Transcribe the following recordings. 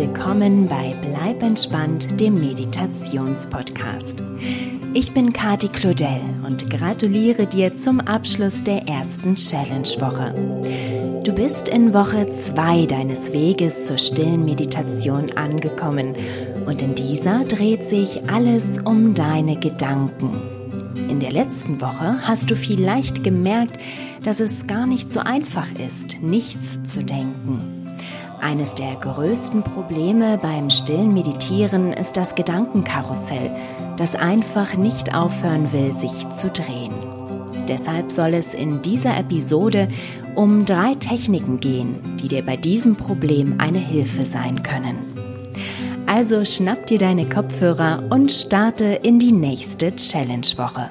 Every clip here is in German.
willkommen bei Bleib entspannt, dem Meditationspodcast. Ich bin Kati Claudel und gratuliere dir zum Abschluss der ersten Challenge-Woche. Du bist in Woche 2 deines Weges zur stillen Meditation angekommen und in dieser dreht sich alles um deine Gedanken. In der letzten Woche hast du vielleicht gemerkt, dass es gar nicht so einfach ist, nichts zu denken. Eines der größten Probleme beim stillen Meditieren ist das Gedankenkarussell, das einfach nicht aufhören will, sich zu drehen. Deshalb soll es in dieser Episode um drei Techniken gehen, die dir bei diesem Problem eine Hilfe sein können. Also schnapp dir deine Kopfhörer und starte in die nächste Challenge-Woche.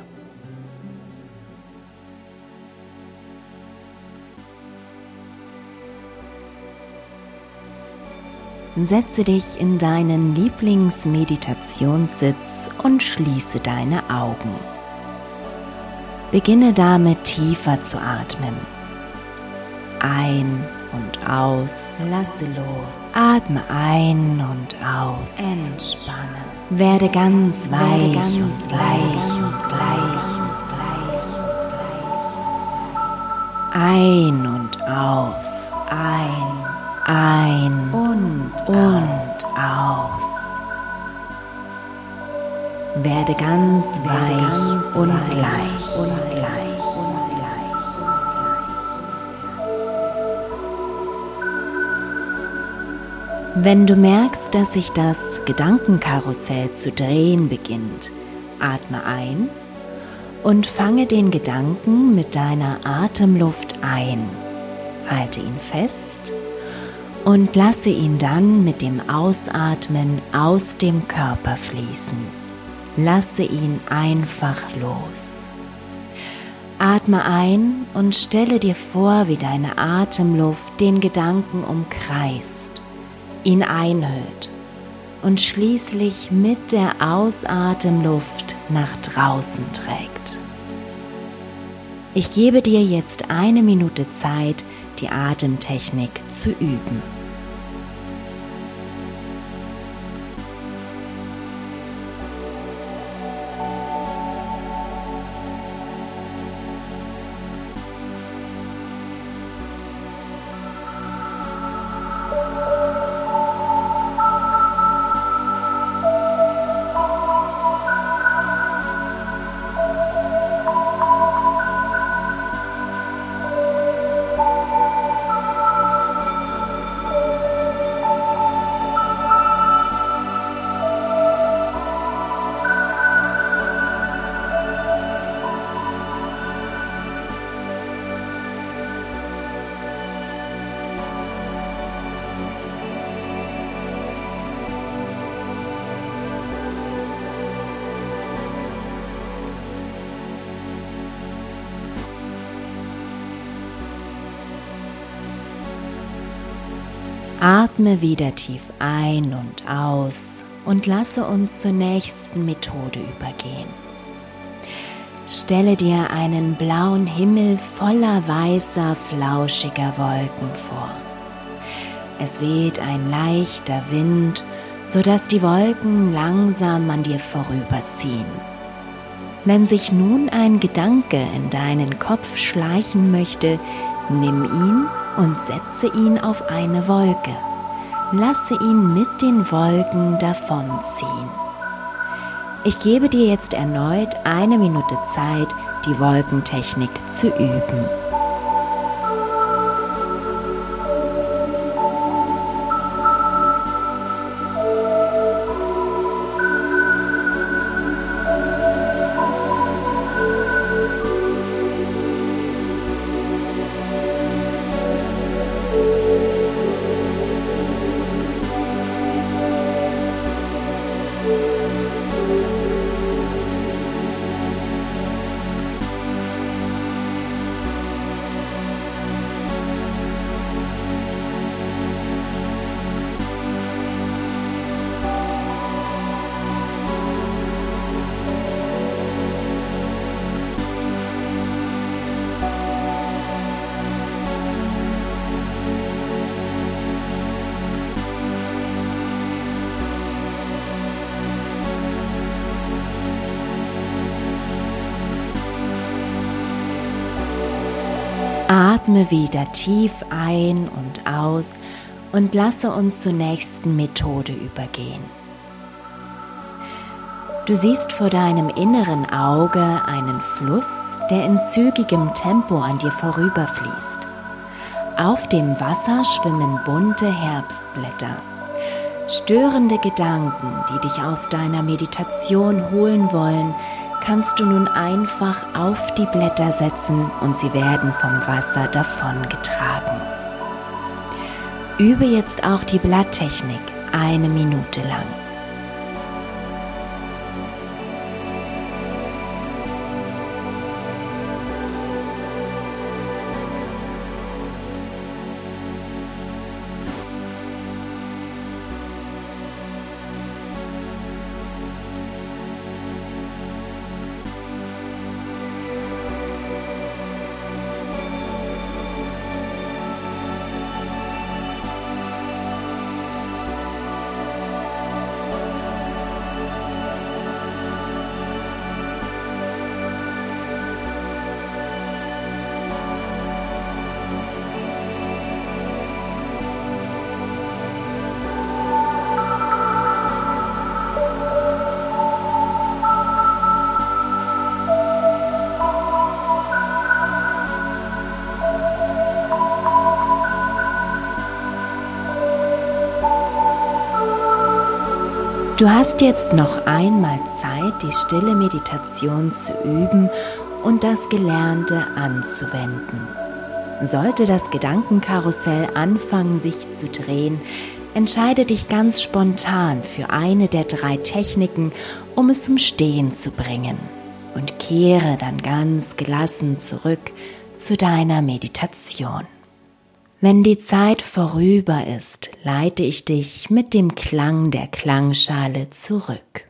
Setze dich in deinen Lieblingsmeditationssitz und schließe deine Augen. Beginne damit tiefer zu atmen. Ein und aus, lasse los. Atme ein und aus. Entspanne. Werde ganz weich ganz und weich und weich und weich. Ein und aus. Ein ein und, und aus. Werde ganz weich ganz und leicht und leicht und leicht. Wenn du merkst, dass sich das Gedankenkarussell zu drehen beginnt, atme ein und fange den Gedanken mit deiner Atemluft ein. Halte ihn fest und lasse ihn dann mit dem Ausatmen aus dem Körper fließen. Lasse ihn einfach los. Atme ein und stelle dir vor, wie deine Atemluft den Gedanken umkreist, ihn einhüllt und schließlich mit der Ausatemluft nach draußen trägt. Ich gebe dir jetzt eine Minute Zeit, die Atemtechnik zu üben. Atme wieder tief ein und aus und lasse uns zur nächsten Methode übergehen. Stelle dir einen blauen Himmel voller weißer, flauschiger Wolken vor. Es weht ein leichter Wind, sodass die Wolken langsam an dir vorüberziehen. Wenn sich nun ein Gedanke in deinen Kopf schleichen möchte, nimm ihn und setze ihn auf eine Wolke. Lasse ihn mit den Wolken davonziehen. Ich gebe dir jetzt erneut eine Minute Zeit, die Wolkentechnik zu üben. Atme wieder tief ein und aus und lasse uns zur nächsten Methode übergehen. Du siehst vor deinem inneren Auge einen Fluss, der in zügigem Tempo an dir vorüberfließt. Auf dem Wasser schwimmen bunte Herbstblätter. Störende Gedanken, die dich aus deiner Meditation holen wollen, kannst du nun einfach auf die Blätter setzen und sie werden vom Wasser davongetragen. Übe jetzt auch die Blatttechnik eine Minute lang. Du hast jetzt noch einmal Zeit, die stille Meditation zu üben und das Gelernte anzuwenden. Sollte das Gedankenkarussell anfangen, sich zu drehen, entscheide dich ganz spontan für eine der drei Techniken, um es zum Stehen zu bringen und kehre dann ganz gelassen zurück zu deiner Meditation. Wenn die Zeit vorüber ist, leite ich dich mit dem Klang der Klangschale zurück.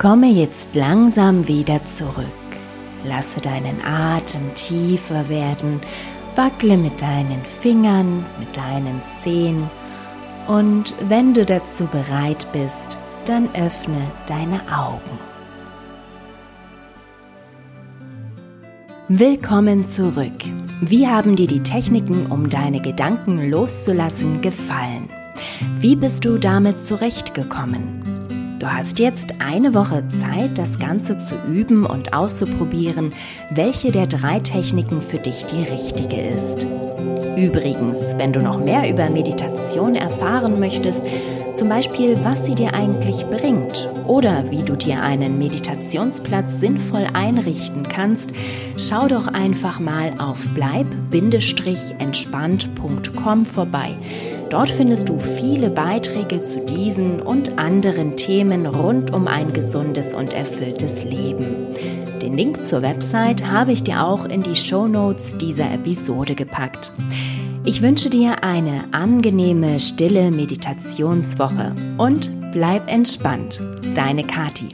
Komme jetzt langsam wieder zurück. Lasse deinen Atem tiefer werden, wackle mit deinen Fingern, mit deinen Zehen und wenn du dazu bereit bist, dann öffne deine Augen. Willkommen zurück. Wie haben dir die Techniken, um deine Gedanken loszulassen, gefallen? Wie bist du damit zurechtgekommen? Du hast jetzt eine Woche Zeit, das Ganze zu üben und auszuprobieren, welche der drei Techniken für dich die richtige ist. Übrigens, wenn du noch mehr über Meditation erfahren möchtest, zum Beispiel, was sie dir eigentlich bringt oder wie du dir einen Meditationsplatz sinnvoll einrichten kannst, schau doch einfach mal auf bleib-entspannt.com vorbei. Dort findest du viele Beiträge zu diesen und anderen Themen rund um ein gesundes und erfülltes Leben. Den Link zur Website habe ich dir auch in die Show Notes dieser Episode gepackt. Ich wünsche dir eine angenehme, stille Meditationswoche und bleib entspannt. Deine Kati.